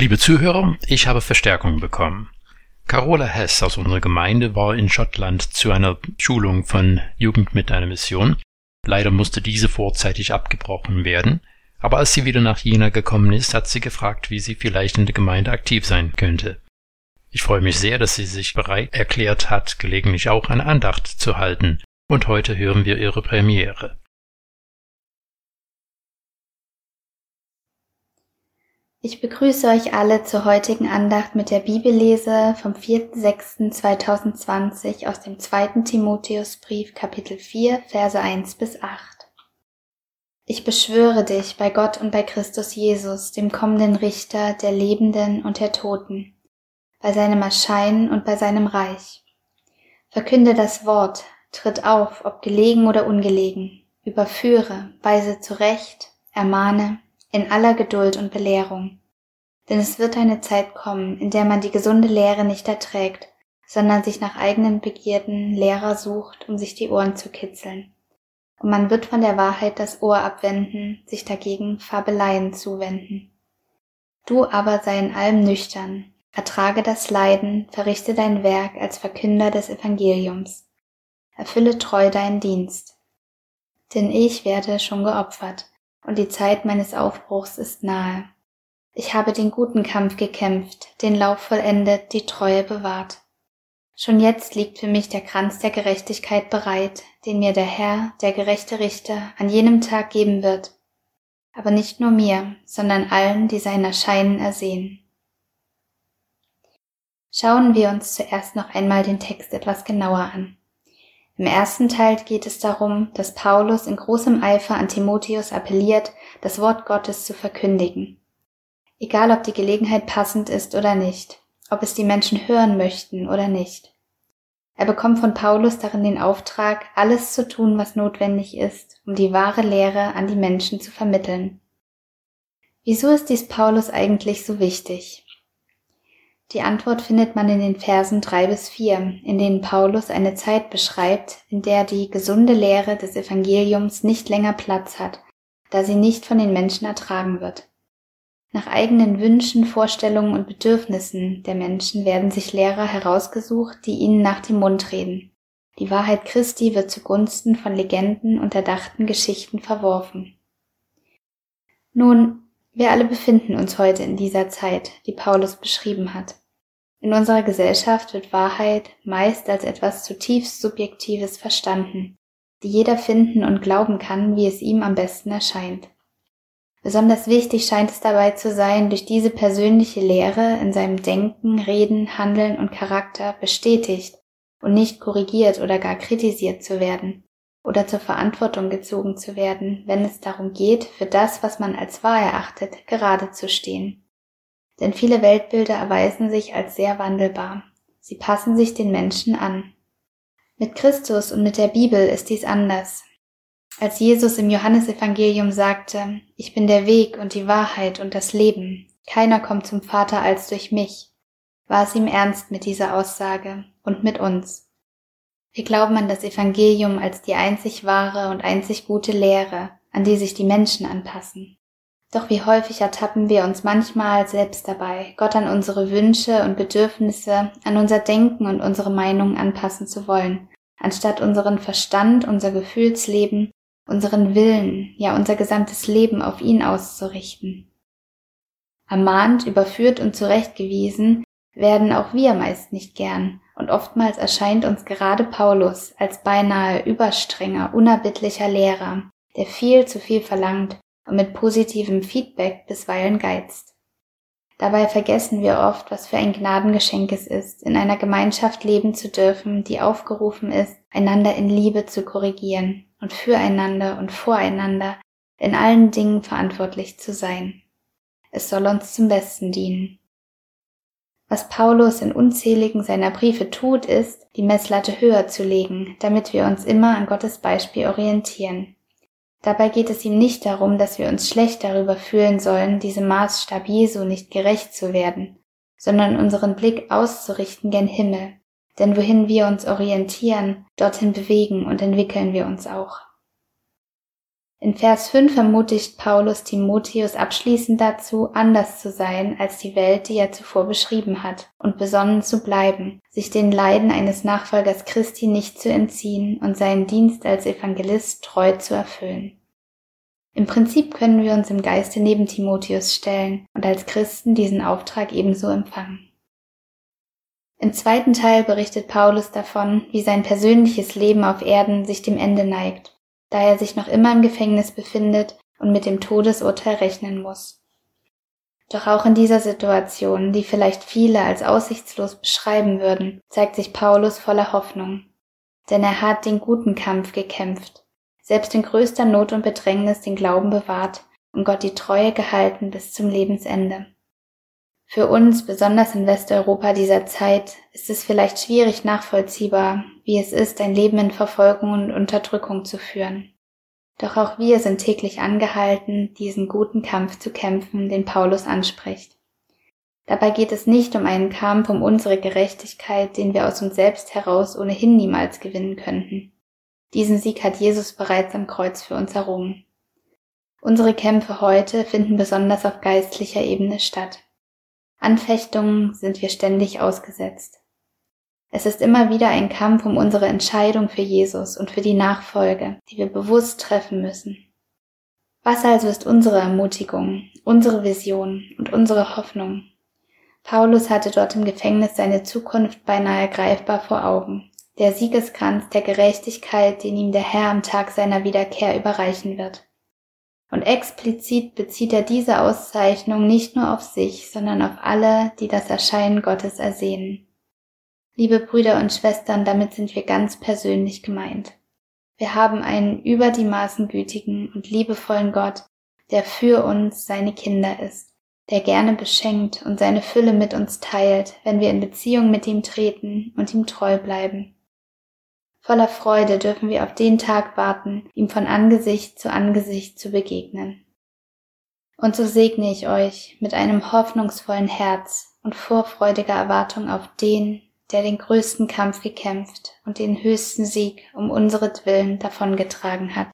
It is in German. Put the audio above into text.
Liebe Zuhörer, ich habe Verstärkung bekommen. Carola Hess aus unserer Gemeinde war in Schottland zu einer Schulung von Jugend mit einer Mission. Leider musste diese vorzeitig abgebrochen werden, aber als sie wieder nach Jena gekommen ist, hat sie gefragt, wie sie vielleicht in der Gemeinde aktiv sein könnte. Ich freue mich sehr, dass sie sich bereit erklärt hat, gelegentlich auch eine Andacht zu halten, und heute hören wir ihre Premiere. Ich begrüße euch alle zur heutigen Andacht mit der Bibellese vom 4.6.2020 aus dem 2. Timotheusbrief Kapitel 4 Verse 1 bis 8. Ich beschwöre dich bei Gott und bei Christus Jesus, dem kommenden Richter der Lebenden und der Toten, bei seinem Erscheinen und bei seinem Reich. Verkünde das Wort, tritt auf, ob gelegen oder ungelegen, überführe, weise zurecht, ermahne, in aller Geduld und Belehrung. Denn es wird eine Zeit kommen, in der man die gesunde Lehre nicht erträgt, sondern sich nach eigenen Begierden Lehrer sucht, um sich die Ohren zu kitzeln. Und man wird von der Wahrheit das Ohr abwenden, sich dagegen Fabeleien zuwenden. Du aber sei in allem nüchtern, ertrage das Leiden, verrichte dein Werk als Verkünder des Evangeliums. Erfülle treu deinen Dienst. Denn ich werde schon geopfert, und die Zeit meines Aufbruchs ist nahe. Ich habe den guten Kampf gekämpft, den Lauf vollendet, die Treue bewahrt. Schon jetzt liegt für mich der Kranz der Gerechtigkeit bereit, den mir der Herr, der gerechte Richter, an jenem Tag geben wird. Aber nicht nur mir, sondern allen, die sein Erscheinen ersehen. Schauen wir uns zuerst noch einmal den Text etwas genauer an. Im ersten Teil geht es darum, dass Paulus in großem Eifer an Timotheus appelliert, das Wort Gottes zu verkündigen. Egal ob die Gelegenheit passend ist oder nicht, ob es die Menschen hören möchten oder nicht. Er bekommt von Paulus darin den Auftrag, alles zu tun, was notwendig ist, um die wahre Lehre an die Menschen zu vermitteln. Wieso ist dies Paulus eigentlich so wichtig? Die Antwort findet man in den Versen drei bis vier, in denen Paulus eine Zeit beschreibt, in der die gesunde Lehre des Evangeliums nicht länger Platz hat, da sie nicht von den Menschen ertragen wird. Nach eigenen Wünschen, Vorstellungen und Bedürfnissen der Menschen werden sich Lehrer herausgesucht, die ihnen nach dem Mund reden. Die Wahrheit Christi wird zugunsten von Legenden und erdachten Geschichten verworfen. Nun, wir alle befinden uns heute in dieser Zeit, die Paulus beschrieben hat. In unserer Gesellschaft wird Wahrheit meist als etwas zutiefst Subjektives verstanden, die jeder finden und glauben kann, wie es ihm am besten erscheint. Besonders wichtig scheint es dabei zu sein, durch diese persönliche Lehre in seinem Denken, Reden, Handeln und Charakter bestätigt und nicht korrigiert oder gar kritisiert zu werden, oder zur Verantwortung gezogen zu werden, wenn es darum geht, für das, was man als wahr erachtet, gerade zu stehen. Denn viele Weltbilder erweisen sich als sehr wandelbar. Sie passen sich den Menschen an. Mit Christus und mit der Bibel ist dies anders. Als Jesus im Johannesevangelium sagte, ich bin der Weg und die Wahrheit und das Leben, keiner kommt zum Vater als durch mich, war es ihm ernst mit dieser Aussage und mit uns. Wir glauben an das Evangelium als die einzig wahre und einzig gute Lehre, an die sich die Menschen anpassen. Doch wie häufig ertappen wir uns manchmal selbst dabei, Gott an unsere Wünsche und Bedürfnisse, an unser Denken und unsere Meinungen anpassen zu wollen, anstatt unseren Verstand, unser Gefühlsleben, unseren Willen, ja unser gesamtes Leben auf ihn auszurichten. Ermahnt, überführt und zurechtgewiesen werden auch wir meist nicht gern, und oftmals erscheint uns gerade Paulus als beinahe überstrenger, unerbittlicher Lehrer, der viel zu viel verlangt und mit positivem Feedback bisweilen geizt. Dabei vergessen wir oft, was für ein Gnadengeschenk es ist, in einer Gemeinschaft leben zu dürfen, die aufgerufen ist, einander in Liebe zu korrigieren und füreinander und voreinander in allen Dingen verantwortlich zu sein. Es soll uns zum Besten dienen. Was Paulus in unzähligen seiner Briefe tut, ist, die Messlatte höher zu legen, damit wir uns immer an Gottes Beispiel orientieren. Dabei geht es ihm nicht darum, dass wir uns schlecht darüber fühlen sollen, diesem Maßstab Jesu nicht gerecht zu werden, sondern unseren Blick auszurichten gen Himmel, denn wohin wir uns orientieren, dorthin bewegen und entwickeln wir uns auch. In Vers 5 ermutigt Paulus Timotheus abschließend dazu, anders zu sein als die Welt, die er zuvor beschrieben hat, und besonnen zu bleiben, sich den Leiden eines Nachfolgers Christi nicht zu entziehen und seinen Dienst als Evangelist treu zu erfüllen. Im Prinzip können wir uns im Geiste neben Timotheus stellen und als Christen diesen Auftrag ebenso empfangen. Im zweiten Teil berichtet Paulus davon, wie sein persönliches Leben auf Erden sich dem Ende neigt da er sich noch immer im Gefängnis befindet und mit dem Todesurteil rechnen muss. Doch auch in dieser Situation, die vielleicht viele als aussichtslos beschreiben würden, zeigt sich Paulus voller Hoffnung. Denn er hat den guten Kampf gekämpft, selbst in größter Not und Bedrängnis den Glauben bewahrt und Gott die Treue gehalten bis zum Lebensende. Für uns, besonders in Westeuropa dieser Zeit, ist es vielleicht schwierig nachvollziehbar, wie es ist, ein Leben in Verfolgung und Unterdrückung zu führen. Doch auch wir sind täglich angehalten, diesen guten Kampf zu kämpfen, den Paulus anspricht. Dabei geht es nicht um einen Kampf um unsere Gerechtigkeit, den wir aus uns selbst heraus ohnehin niemals gewinnen könnten. Diesen Sieg hat Jesus bereits am Kreuz für uns errungen. Unsere Kämpfe heute finden besonders auf geistlicher Ebene statt. Anfechtungen sind wir ständig ausgesetzt. Es ist immer wieder ein Kampf um unsere Entscheidung für Jesus und für die Nachfolge, die wir bewusst treffen müssen. Was also ist unsere Ermutigung, unsere Vision und unsere Hoffnung? Paulus hatte dort im Gefängnis seine Zukunft beinahe greifbar vor Augen. Der Siegeskranz der Gerechtigkeit, den ihm der Herr am Tag seiner Wiederkehr überreichen wird. Und explizit bezieht er diese Auszeichnung nicht nur auf sich, sondern auf alle, die das Erscheinen Gottes ersehen. Liebe Brüder und Schwestern, damit sind wir ganz persönlich gemeint. Wir haben einen über die Maßen gütigen und liebevollen Gott, der für uns seine Kinder ist, der gerne beschenkt und seine Fülle mit uns teilt, wenn wir in Beziehung mit ihm treten und ihm treu bleiben. Voller Freude dürfen wir auf den Tag warten, ihm von Angesicht zu Angesicht zu begegnen. Und so segne ich euch mit einem hoffnungsvollen Herz und vorfreudiger Erwartung auf den, der den größten Kampf gekämpft und den höchsten Sieg um unseretwillen davongetragen hat.